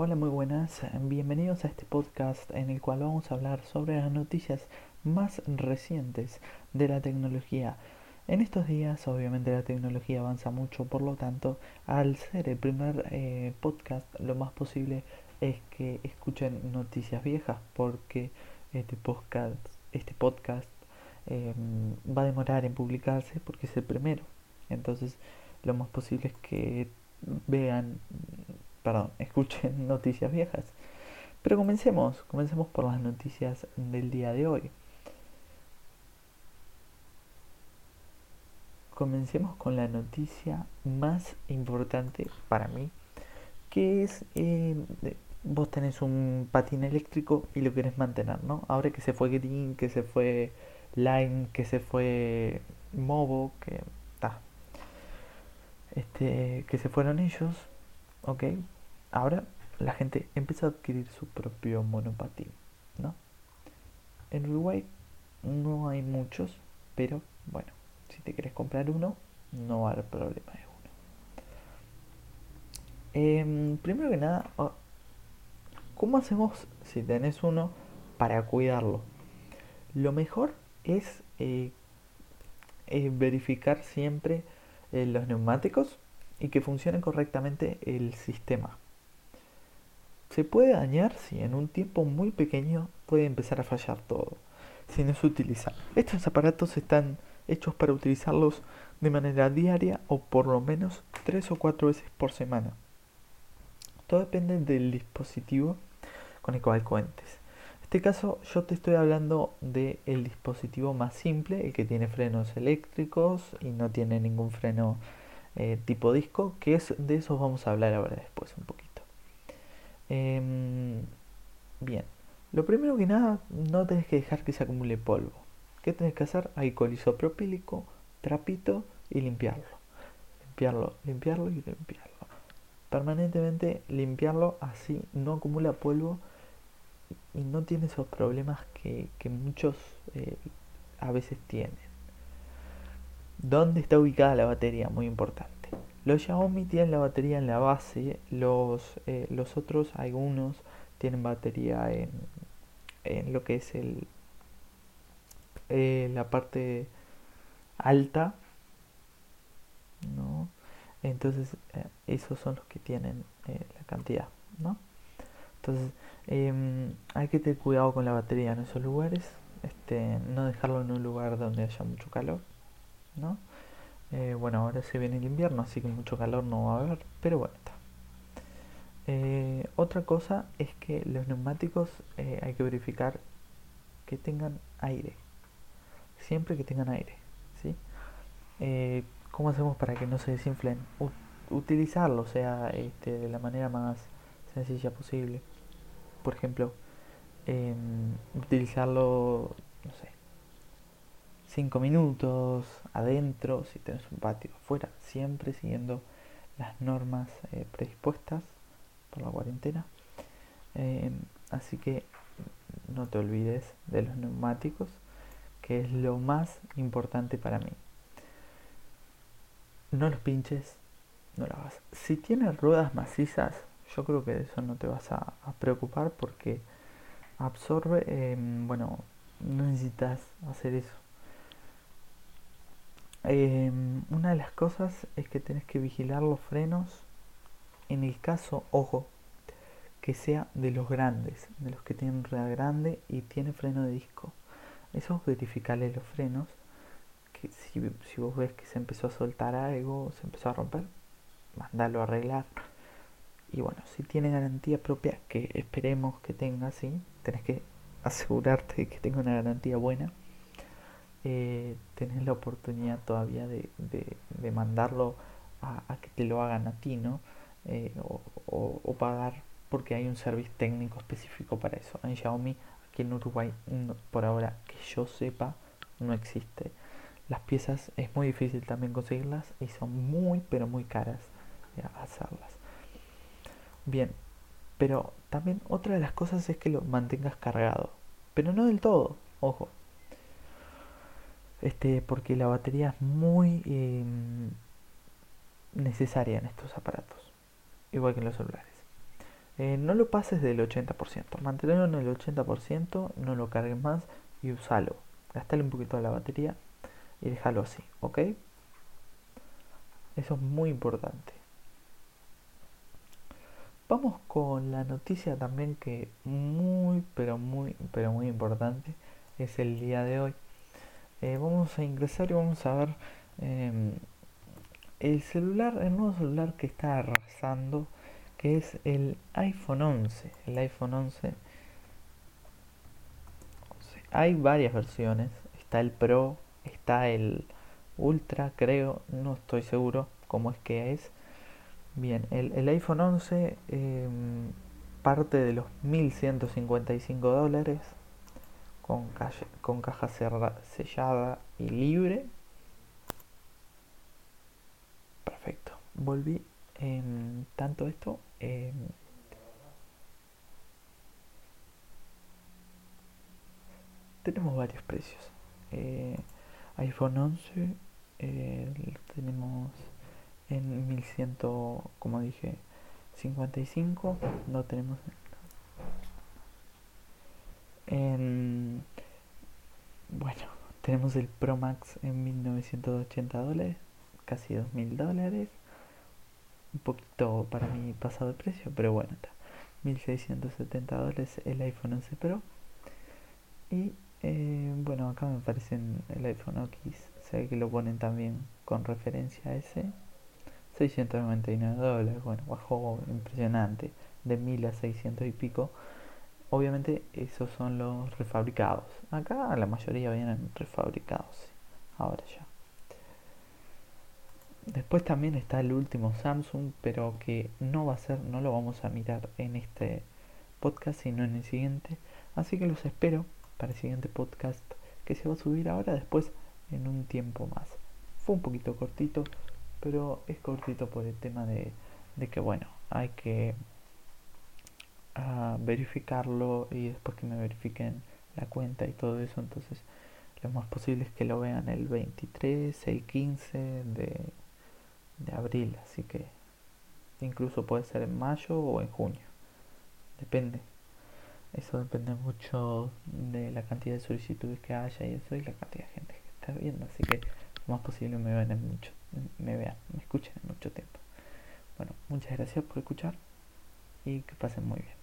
Hola, muy buenas. Bienvenidos a este podcast en el cual vamos a hablar sobre las noticias más recientes de la tecnología. En estos días, obviamente, la tecnología avanza mucho, por lo tanto, al ser el primer eh, podcast, lo más posible es que escuchen noticias viejas, porque este podcast, este podcast em, va a demorar en publicarse porque es el primero. Entonces, lo más posible es que vean, perdón, escuchen noticias viejas. Pero comencemos, comencemos por las noticias del día de hoy. Comencemos con la noticia más importante para mí, que es eh, vos tenés un patín eléctrico y lo querés mantener, ¿no? Ahora que se fue Green, que se fue Lime, que se fue Movo, que está, este, que se fueron ellos, ok, ahora la gente empieza a adquirir su propio monopatín, ¿no? En Uruguay no hay muchos, pero bueno, si te quieres comprar uno, no va a haber problema de uno. Em, primero que nada, ¿cómo hacemos si tenés uno para cuidarlo? Lo mejor es eh, verificar siempre eh, los neumáticos y que funcione correctamente el sistema. Se puede dañar si en un tiempo muy pequeño puede empezar a fallar todo, si no se utiliza. Estos aparatos están hechos para utilizarlos de manera diaria o por lo menos tres o cuatro veces por semana. Todo depende del dispositivo con el cual cuentes. En este caso yo te estoy hablando del el dispositivo más simple, el que tiene frenos eléctricos y no tiene ningún freno eh, tipo disco, que es de eso vamos a hablar ahora después un poquito. Em, bien, lo primero que nada, no tenés que dejar que se acumule polvo. ¿Qué tenés que hacer? Alcohol isopropílico, trapito y limpiarlo. Limpiarlo, limpiarlo y limpiarlo. Permanentemente limpiarlo así no acumula polvo y no tiene esos problemas que, muchos eh, a veces tienen. ¿Dónde está ubicada la batería? Muy importante. Los Xiaomi tienen la batería en la base, los, eh, los otros, algunos, tienen batería en, en lo que es el eh, la parte alta, ¿no? Entonces, eh, esos son los que tienen la cantidad, ¿no? Entonces, em, hay que tener cuidado con la batería en esos lugares, este, no dejarlo en un lugar donde haya mucho calor. ¿no? Eh, bueno, ahora se viene el invierno, así que mucho calor no va a haber, pero bueno, está. Eh, otra cosa es que los neumáticos eh, hay que verificar que tengan aire. Siempre que tengan aire, ¿sí? ¿Cómo hacemos para que no se desinflen? utilizarlo, o sea, este, de la manera más sencilla posible. Por ejemplo, em, utilizarlo, no sé, 5 minutos adentro, si tenés un patio afuera, siempre siguiendo las normas eh, predispuestas por la cuarentena. Eh, así que no te olvides de los neumáticos, que es lo más importante para mí. No los pinches, no lo hagas. Si tienes ruedas macizas, yo creo que de eso no te vas a, preocupar porque absorbe, em, bueno, no necesitas hacer eso Em, una de las cosas es que tenés que vigilar los frenos. En el caso, ojo, que sea de los grandes, de los que tienen rueda grande y tiene freno de disco. Eso verificarle los frenos. Que si, vos ves que se empezó a soltar algo, se empezó a romper, mandalo a arreglar. Y bueno, si tiene garantía propia, que esperemos que tenga, sí, tenés que asegurarte de que tenga una garantía buena eh, tenés la oportunidad todavía de, de, mandarlo a, que te lo hagan a ti, ¿no? Eh, o, pagar porque hay un servicio técnico específico para eso. En Xiaomi, aquí en Uruguay, por ahora que yo sepa, no existe. Las piezas es muy difícil también conseguirlas y son muy, pero muy caras hacerlas. Bien, pero también otra de las cosas es que lo mantengas cargado. Pero no del todo, ojo este, porque la batería es muy em, necesaria en estos aparatos, igual que en los celulares. Eh, no lo pases del 80%, manténlo en el 80%, no lo cargues más y usalo. Gastale un poquito de la batería y déjalo así, ¿ok? Eso es muy importante. Vamos con la noticia también que muy, pero muy, pero muy importante es el día de hoy. Eh, vamos a ingresar y vamos a ver em, el celular, el nuevo celular que está arrasando, que es el iPhone 11. El iPhone 11. Hay varias versiones. Está el Pro, está el Ultra, creo, no estoy seguro cómo es que es. Bien, el, iPhone 11 em, parte de los 1155 dólares con, con caja sellada y libre. Perfecto, volví. en tanto esto, em, tenemos varios precios. Eh, iPhone 11 eh, tenemos en 1100 como dije 55 no tenemos en tenemos el Pro Max en 1980 dólares casi 2000 dólares. Un poquito para mi pasado de precio pero bueno está. 1670 dólares el iPhone 11 Pro. Y eh, bueno acá me aparecen el iPhone X. Sé que lo ponen también con referencia a ese. 699 dólares, bueno, bajó impresionante, de 1000 a 600 y pico. Obviamente esos son los refabricados. Acá la mayoría vienen refabricados, ahora ya. Después también está el último Samsung, pero que no va a ser, no lo vamos a mirar en este podcast, sino en el siguiente. Así que los espero para el siguiente podcast que se va a subir ahora, después en un tiempo más. Fue un poquito cortito, pero es cortito por el tema de, que bueno, hay que ah, verificarlo y después que me verifiquen la cuenta y todo eso, entonces lo más posible es que lo vean el 23, el 15 de, de abril, así que incluso puede ser en mayo o en junio, depende. Eso depende mucho de la cantidad de solicitudes que haya y eso y la cantidad de gente que está viendo, así que lo más posible me vean en mucho me vean, me escuchen en mucho tiempo. Bueno, muchas gracias por escuchar y que pasen muy bien.